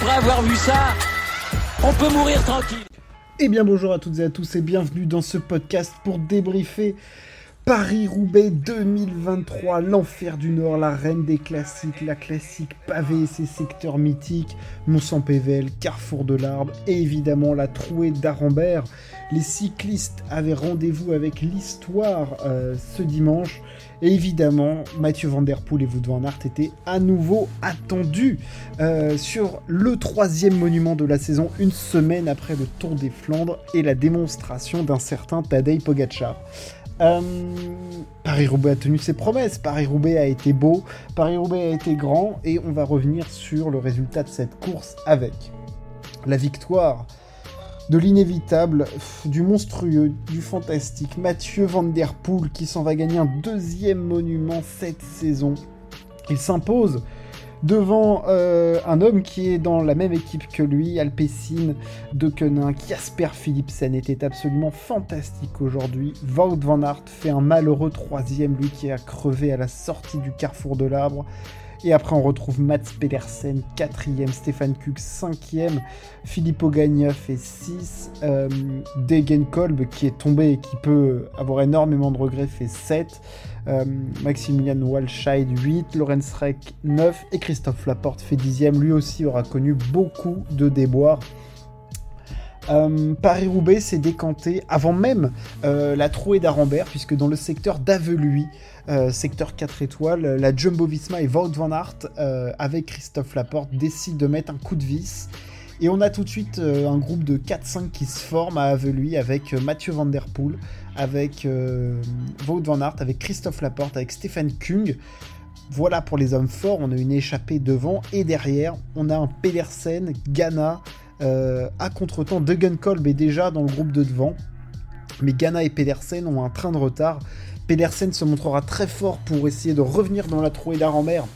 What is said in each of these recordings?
après avoir vu ça, on peut mourir tranquille. Eh bien bonjour à toutes et à tous et bienvenue dans ce podcast pour débriefer Paris-Roubaix 2023, l'enfer du Nord, la reine des classiques, la classique pavé, ses secteurs mythiques, Mont-Saint-Pével, Carrefour de l'Arbre et évidemment la trouée d'Arambert. Les cyclistes avaient rendez-vous avec l'histoire euh, ce dimanche et évidemment Mathieu Van et Wout van étaient à nouveau attendus euh, sur le troisième monument de la saison, une semaine après le Tour des Flandres et la démonstration d'un certain Tadej Pogacar. Euh, Paris-Roubaix a tenu ses promesses, Paris-Roubaix a été beau, Paris-Roubaix a été grand, et on va revenir sur le résultat de cette course avec la victoire de l'inévitable, du monstrueux, du fantastique, Mathieu Van Der Poel qui s'en va gagner un deuxième monument cette saison. Il s'impose devant euh, un homme qui est dans la même équipe que lui, Alpecin de Quenin, Jasper Philipsen était absolument fantastique aujourd'hui. Wout van Aert fait un malheureux troisième, lui qui a crevé à la sortie du carrefour de l'arbre. Et après, on retrouve Mats Pedersen, 4ème, Stéphane Kuk, 5ème, Filippo Gagna fait 6, euh, Degen Kolb, qui est tombé et qui peut avoir énormément de regrets, fait 7, euh, Maximilian Walscheid, 8, Lorenz Reck, 9, et Christophe Laporte fait 10ème. Lui aussi aura connu beaucoup de déboires. Euh, Paris-Roubaix s'est décanté avant même euh, la trouée d'Arambert, puisque dans le secteur d'Aveluy, euh, secteur 4 étoiles, la Jumbo Visma et Wout van Aert, avec Christophe Laporte, décident de mettre un coup de vis. Et on a tout de suite un groupe de 4-5 qui se forme à Aveluy avec Mathieu Van Der Poel, avec Wout van Aert, avec Christophe Laporte, avec Stéphane Kung. Voilà pour les hommes forts, on a une échappée devant et derrière, on a un Pedersen, Ghana, euh, à contre-temps, Kolb est déjà dans le groupe de devant, mais Ghana et Pedersen ont un train de retard. Pedersen se montrera très fort pour essayer de revenir dans la trouée d'Arenberg.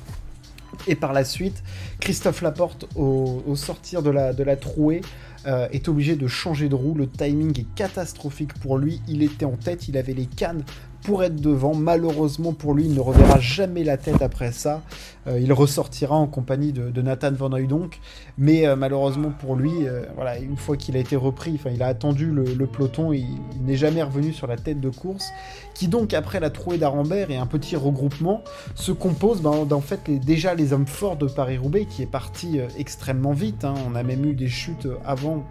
Et par la suite, Christophe Laporte, au, sortir de la, de la trouée, euh, est obligé de changer de roue. Le timing est catastrophique pour lui. Il était en tête, il avait les cannes pour être devant. Malheureusement pour lui, il ne reverra jamais la tête après ça. Euh, il ressortira en compagnie de, Nathan Van donc. Mais euh, malheureusement pour lui, euh, voilà, une fois qu'il a été repris, enfin, il a attendu le, peloton, il, n'est jamais revenu sur la tête de course. Qui donc, après la trouée d'Arambert et un petit regroupement, se compose ben, fait déjà les hommes forts de Paris-Roubaix, qui est parti extrêmement vite. Hein. On a même eu des chutes avant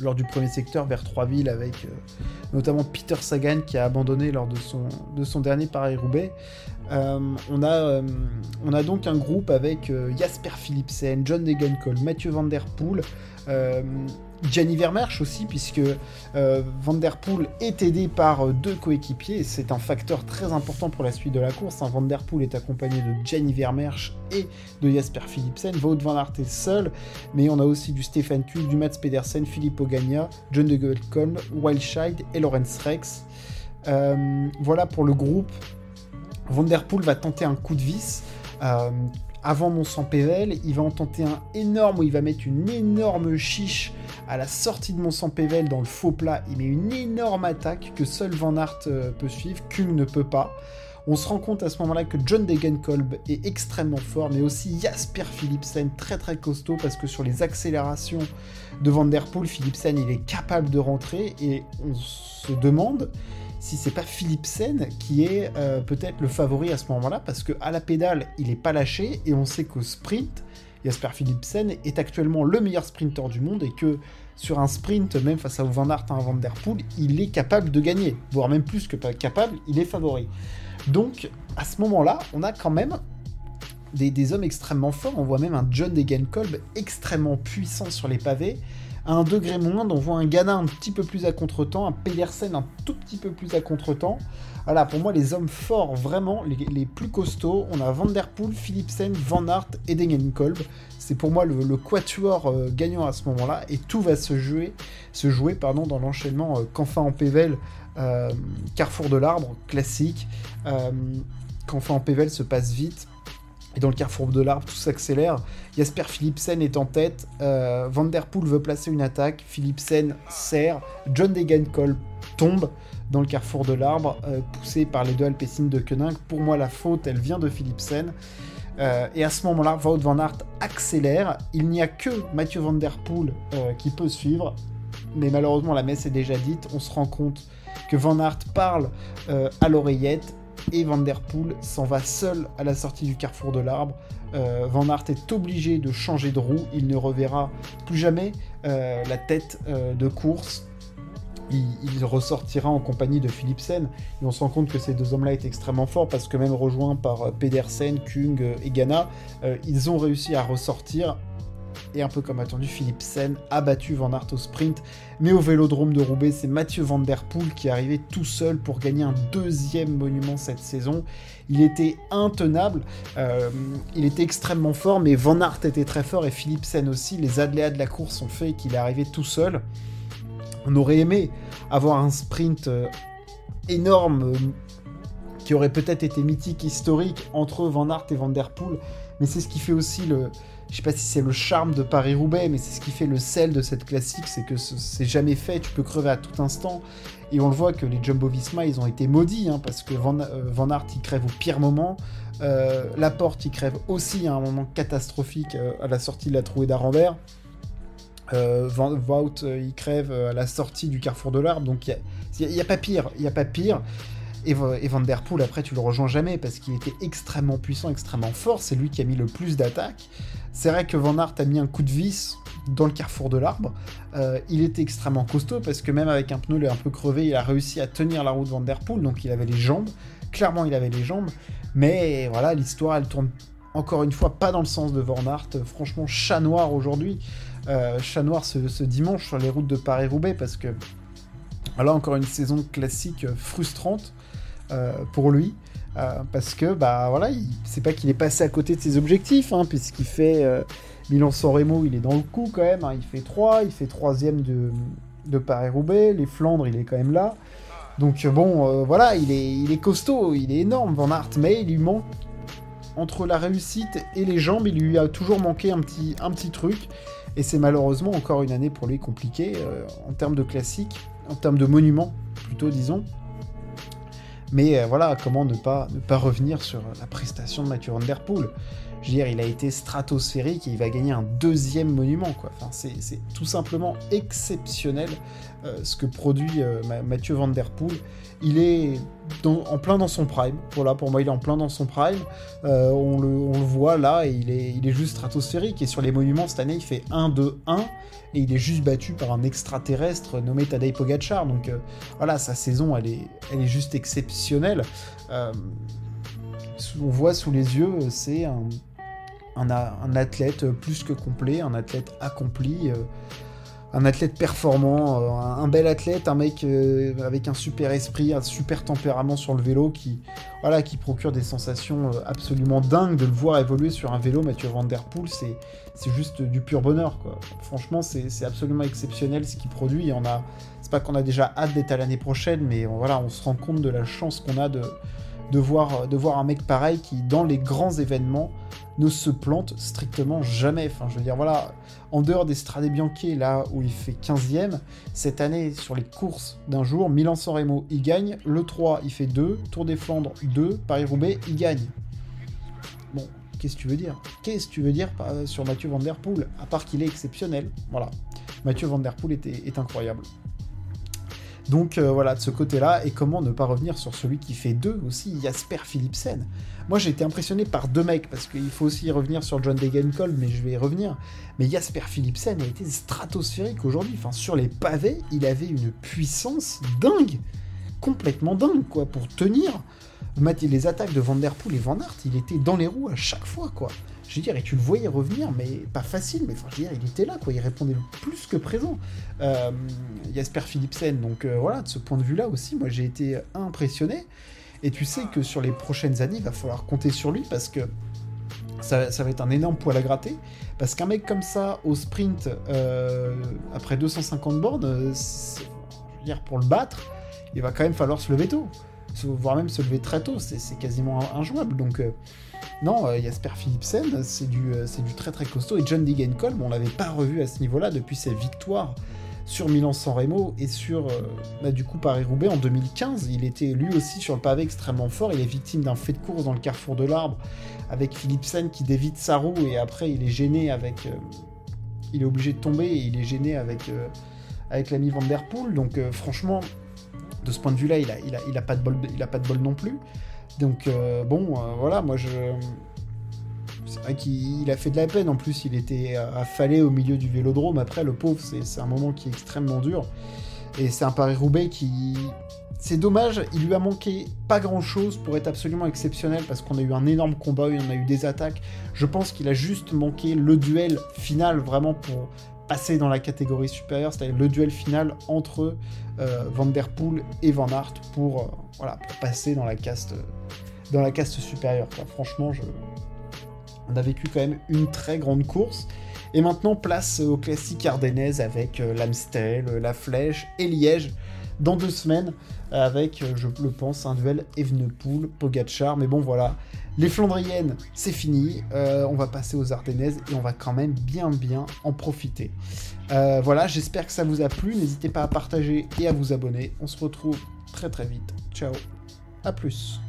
lors du premier secteur vers Trois-Villes avec euh, notamment Peter Sagan qui a abandonné lors de son, de son dernier Paris-Roubaix. Euh, on, a, euh, on a donc un groupe avec Jasper Philipsen, John Degenkolb, Mathieu Van Der Poel, Gianni Vermersch aussi, puisque euh, est aidé par euh, deux coéquipiers, c'est un facteur très important pour la suite de la course. Hein. Van Der Poel est accompagné de Gianni Vermersch et de Jasper Philipsen, Wout van Aert est seul, mais on a aussi du Stefan Kuhl, du Mats Pedersen, Philippe Ogagna, John de Wild Wildchild et Lorenz Rex. Euh, voilà pour le groupe. Van va tenter un coup de vis avant mon sang Pével, il va en tenter un énorme où il va mettre une énorme chiche à la sortie de mon sang Pével dans le faux plat. Il met une énorme attaque que seul Van Aert euh, peut suivre, Kung ne peut pas. On se rend compte à ce moment-là que John Degenkolb est extrêmement fort, mais aussi Jasper Philipsen très très costaud parce que sur les accélérations de Van Der Poel, Philipsen il est capable de rentrer et on se demande si c'est pas Philipsen qui est euh, peut-être le favori à ce moment-là, parce que à la pédale, il est pas lâché, et on sait qu'au sprint, Jasper Philipsen est actuellement le meilleur sprinter du monde, et que sur un sprint, même face à Van Aert, Van Der Poel, il est capable de gagner, voire même plus que capable, il est favori. Donc, à ce moment-là, on a quand même des, hommes extrêmement forts, on voit même un John Degenkolb extrêmement puissant sur les pavés, à un degré moindre, on voit un Ghana un petit peu plus à contre-temps, un Pedersen un tout petit peu plus à contre-temps. Voilà, pour moi, les hommes forts, vraiment, les, plus costauds, on a Van Der Poel, Philipsen, Van Aert et Degenkolb. C'est pour moi le, quatuor euh, gagnant à ce moment-là, et tout va se jouer, se jouer pardon, dans l'enchaînement euh, en Pével, euh, Carrefour de l'Arbre, classique. Euh, en Pével se passe vite, et dans le carrefour de l'arbre, tout s'accélère. Jasper Philipsen est en tête. Euh, Van Der Poel veut placer une attaque. Philipsen serre. John Degenkolb tombe dans le carrefour de l'arbre, euh, poussé par les deux Alpecin de Koenig. Pour moi, la faute, elle vient de Philipsen. et à ce moment-là, Wout van Aert accélère. Il n'y a que Mathieu Van Der Poel qui peut suivre. Mais malheureusement, la messe est déjà dite. On se rend compte que Van Aert parle à l'oreillette et Van Der Poel s'en va seul à la sortie du carrefour de l'arbre. Euh, Van Aert est obligé de changer de roue, il ne reverra plus jamais euh, la tête euh, de course. Il, ressortira en compagnie de Philipsen et on se rend compte que ces deux hommes-là étaient extrêmement forts parce que même rejoints par Pedersen, Kung et Ghana, ils ont réussi à ressortir et un peu comme attendu, Philipsen a battu Van Aert au sprint. Mais au vélodrome de Roubaix, c'est Mathieu Van Der Poel qui est arrivé tout seul pour gagner un deuxième monument cette saison. Il était intenable, euh, il était extrêmement fort, mais Van Aert était très fort et Philipsen aussi. Les aléas de la course ont fait qu'il est arrivé tout seul. On aurait aimé avoir un sprint euh, énorme qui aurait peut-être été mythique, historique entre Van Aert et Van Der Poel, mais c'est ce qui fait aussi le, je sais pas si c'est le charme de Paris-Roubaix, mais c'est ce qui fait le sel de cette classique, c'est que c'est jamais fait, tu peux crever à tout instant. Et on le voit que les Jumbo-Visma, ils ont été maudits, hein, parce que Van, euh, Van Aert, il crève au pire moment. Euh, Laporte, il crève aussi à un moment catastrophique euh, à la sortie de la trouée d'Arambert. Euh, Van Wout, il crève à la sortie du carrefour de l'arbre, donc il n'y a, a, pas pire, il n'y a pas pire. Et, Van Der Poel, après, tu le rejoins jamais parce qu'il était extrêmement puissant, extrêmement fort. C'est lui qui a mis le plus d'attaques. C'est vrai que Van Aert a mis un coup de vis dans le carrefour de l'arbre. Euh, il était extrêmement costaud parce que même avec un pneu un peu crevé, il a réussi à tenir la route Van Der Poel. Donc il avait les jambes. Clairement, il avait les jambes. Mais voilà, l'histoire, elle tourne encore une fois pas dans le sens de Van Aert. Franchement, chat noir aujourd'hui. Euh, chat noir ce, ce, dimanche sur les routes de Paris-Roubaix parce que. Voilà, encore une saison classique frustrante. Euh, pour lui. Euh, parce que bah voilà, c'est pas qu'il est passé à côté de ses objectifs, hein, puisqu'il fait euh, Milan-San Remo, il est dans le coup quand même. Hein. il fait 3, il fait troisième de, de Paris-Roubaix, les Flandres, il est quand même là. Donc bon, voilà, il est, il est costaud, il est énorme, Van Aert, mais il lui manque entre la réussite et les jambes, il lui a toujours manqué un petit, un petit truc. Et c'est malheureusement encore une année pour lui compliquée en termes de classique, en termes de monument plutôt, disons. Mais euh, voilà, comment ne pas, revenir sur la prestation de Mathieu Van je veux dire, il a été stratosphérique et il va gagner un deuxième monument. Quoi. Enfin, c'est tout simplement exceptionnel euh, ce que produit euh, Mathieu Van Der Poel. Il est en plein dans son prime. Voilà, pour moi, il est en plein dans son prime. on, le, on, le, voit là et il est, juste stratosphérique. Et sur les monuments, cette année, il fait 1-2-1 et il est juste battu par un extraterrestre nommé Tadej Pogacar. Donc euh, voilà, sa saison, elle est, elle est juste exceptionnelle. Euh, on voit sous les yeux, c'est un, un, athlète plus que complet, un athlète accompli. Euh, un athlète performant, euh, un, bel athlète, un mec euh, avec un super esprit, un super tempérament sur le vélo qui, voilà, qui procure des sensations euh, absolument dingues de le voir évoluer sur un vélo. Mathieu Van Der Poel, c'est, juste du pur bonheur. Franchement, c'est, absolument exceptionnel ce qu'il produit. On a, c'est pas qu'on a déjà hâte d'être à l'année prochaine, mais voilà, on se rend compte de la chance qu'on a de, de, voir, de voir un mec pareil qui, dans les grands événements, ne se plante strictement jamais. Enfin, je veux dire, voilà, en dehors des Strade Bianchi, là où il fait 15ème, cette année, sur les courses d'un jour, Milan-San Remo, il gagne. Le 3, il fait 2. Tour des Flandres, 2. Paris-Roubaix, il gagne. Bon, qu'est-ce que tu veux dire? Qu'est-ce que tu veux dire sur Mathieu Van Der Poel? À part qu'il est exceptionnel. Voilà. Mathieu Van Der Poel est incroyable. Donc euh, voilà, de ce côté-là, et comment ne pas revenir sur celui qui fait deux aussi, Jasper Philipsen. Moi j'ai été impressionné par deux mecs, parce qu'il faut aussi revenir sur John Degenkolb, mais je vais y revenir. Mais Jasper Philipsen a été stratosphérique aujourd'hui. Enfin, sur les pavés, il avait une puissance dingue, complètement dingue, quoi, pour tenir les attaques de Van Der Poel et Van Aert, il était dans les roues à chaque fois, quoi. Je veux dire, et tu le voyais revenir, mais pas facile, mais enfin, je veux dire, il était là, quoi, il répondait plus que présent. Euh, Jasper Philipsen, donc euh, voilà, de ce point de vue-là aussi, moi j'ai été impressionné. Et tu sais que sur les prochaines années, il va falloir compter sur lui parce que ça, va être un énorme poil à gratter. Parce qu'un mec comme ça, au sprint, euh, après 250 bornes, je veux dire, pour le battre, il va quand même falloir se lever tôt. Voire même se lever très tôt, c'est quasiment injouable. Donc, non, euh, Jasper Philipsen, c'est du, euh, du très très costaud. Et John Degenkolb, on l'avait pas revu à ce niveau-là depuis sa victoire sur Milan-San Remo et sur bah, du coup Paris-Roubaix en 2015. Il était lui aussi sur le pavé extrêmement fort. Il est victime d'un fait de course dans le carrefour de l'Arbre avec Philipsen qui dévite sa roue et après il est gêné avec. il est obligé de tomber et il est gêné avec, avec l'ami Van Der Poel. Donc franchement, de ce point de vue-là, il a, il, il pas de bol, il a pas de bol non plus. Donc bon, voilà, moi je c'est vrai qu'il a fait de la peine. En plus, il était affalé au milieu du vélodrome. Après, le pauvre, c'est un moment qui est extrêmement dur. Et c'est un Paris-Roubaix qui. C'est dommage, il lui a manqué pas grand chose pour être absolument exceptionnel parce qu'on a eu un énorme combat, on a eu des attaques. Je pense qu'il a juste manqué le duel final vraiment pour passer dans la catégorie supérieure, c'est-à-dire le duel final entre euh, et Van Aert pour, euh, pour passer dans la caste, dans la caste supérieure. Franchement, on a vécu quand même une très grande course. Et maintenant, place au classique ardennaise avec euh, l'Amstel, euh, la Flèche et Liège dans deux semaines avec, euh, je le pense, un duel Evenepoel, Pogachar. Mais bon, voilà, les Flandriennes, c'est fini. on va passer aux Ardennaises et on va quand même bien, bien en profiter. voilà, j'espère que ça vous a plu. N'hésitez pas à partager et à vous abonner. On se retrouve très, très vite. Ciao, à plus.